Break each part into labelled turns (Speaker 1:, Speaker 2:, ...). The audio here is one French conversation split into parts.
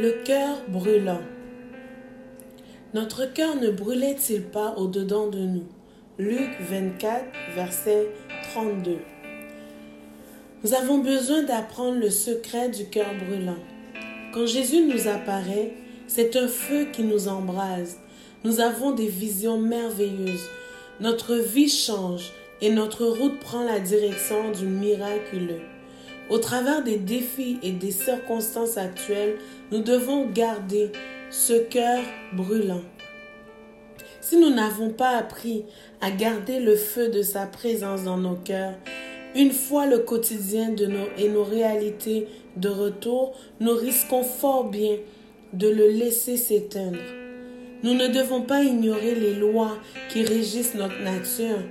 Speaker 1: Le cœur brûlant. Notre cœur ne brûlait-il pas au-dedans de nous? Luc 24, verset 32. Nous avons besoin d'apprendre le secret du cœur brûlant. Quand Jésus nous apparaît, c'est un feu qui nous embrase. Nous avons des visions merveilleuses. Notre vie change et notre route prend la direction du miraculeux. Au travers des défis et des circonstances actuelles, nous devons garder ce cœur brûlant. Si nous n'avons pas appris à garder le feu de sa présence dans nos cœurs, une fois le quotidien de nos, et nos réalités de retour, nous risquons fort bien de le laisser s'éteindre. Nous ne devons pas ignorer les lois qui régissent notre nature.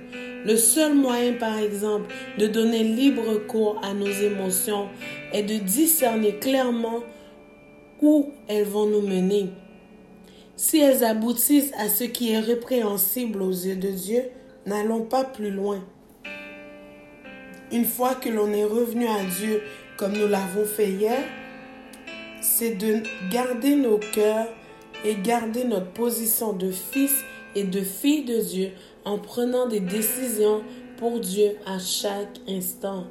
Speaker 1: Le seul moyen, par exemple, de donner libre cours à nos émotions est de discerner clairement où elles vont nous mener. Si elles aboutissent à ce qui est répréhensible aux yeux de Dieu, n'allons pas plus loin. Une fois que l'on est revenu à Dieu comme nous l'avons fait hier, c'est de garder nos cœurs et garder notre position de fils et de fille de Dieu en prenant des décisions pour Dieu à chaque instant.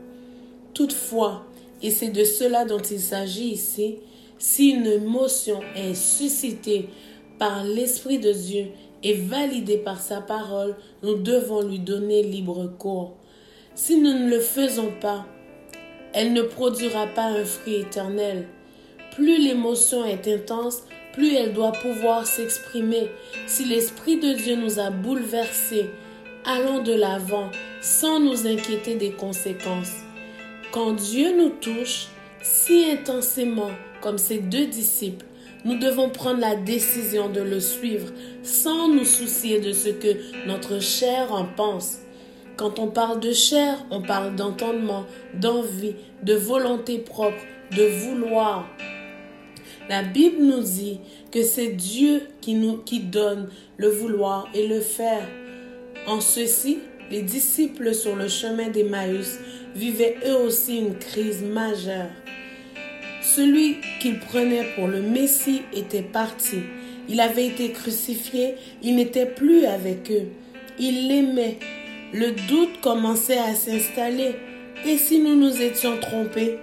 Speaker 1: Toutefois, et c'est de cela dont il s'agit ici, si une émotion est suscitée par l'Esprit de Dieu et validée par sa parole, nous devons lui donner libre cours. Si nous ne le faisons pas, elle ne produira pas un fruit éternel. Plus l'émotion est intense, plus elle doit pouvoir s'exprimer. Si l'Esprit de Dieu nous a bouleversés, allons de l'avant sans nous inquiéter des conséquences. Quand Dieu nous touche si intensément comme ses deux disciples, nous devons prendre la décision de le suivre sans nous soucier de ce que notre chair en pense. Quand on parle de chair, on parle d'entendement, d'envie, de volonté propre, de vouloir. La Bible nous dit que c'est Dieu qui nous donne le vouloir et le faire. En ceci, les disciples sur le chemin d'Emmaüs vivaient eux aussi une crise majeure. Celui qu'ils prenaient pour le Messie était parti. Il avait été crucifié, il n'était plus avec eux. Il l'aimait. Le doute commençait à s'installer. Et si nous nous étions trompés?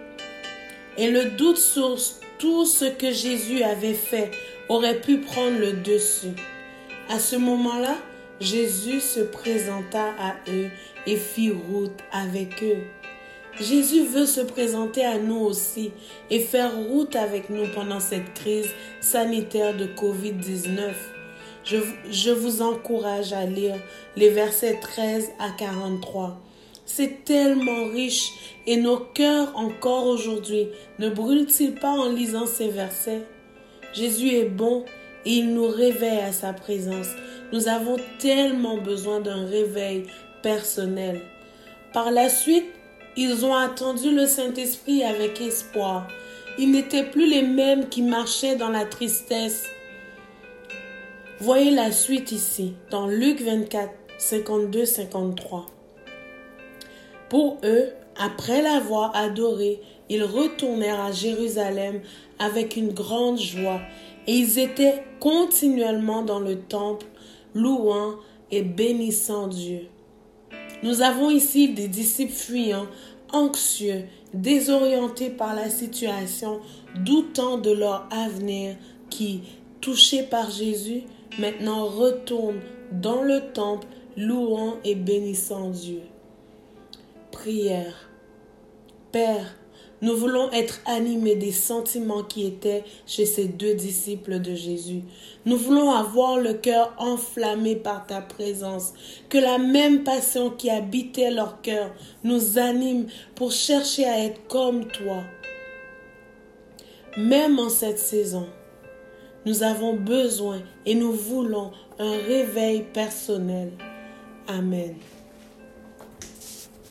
Speaker 1: Et le doute sur tout ce que Jésus avait fait aurait pu prendre le dessus. À ce moment-là, Jésus se présenta à eux et fit route avec eux. Jésus veut se présenter à nous aussi et faire route avec nous pendant cette crise sanitaire de COVID-19. Je, je, vous encourage à lire les versets 13 à 43. C'est tellement riche et nos cœurs encore aujourd'hui ne brûlent-ils pas en lisant ces versets? Jésus est bon et il nous réveille à sa présence. Nous avons tellement besoin d'un réveil personnel. Par la suite, ils ont attendu le Saint-Esprit avec espoir. Ils n'étaient plus les mêmes qui marchaient dans la tristesse. Voyez la suite ici, dans Luc 24, 52-53. Pour eux, après l'avoir adoré, ils retournèrent à Jérusalem avec une grande joie et ils étaient continuellement dans le temple, louant et bénissant Dieu. Nous avons ici des disciples fuyants, anxieux, désorientés par la situation, doutant de leur avenir, qui, touchés par Jésus, maintenant retournent dans le temple, louant et bénissant Dieu. Père, nous voulons être animés des sentiments qui étaient chez ces deux disciples de Jésus. Nous voulons avoir le cœur enflammé par ta présence. Que la même passion qui habitait leur cœur nous anime pour chercher à être comme toi. Même en cette saison, nous avons besoin et nous voulons un réveil personnel. Amen.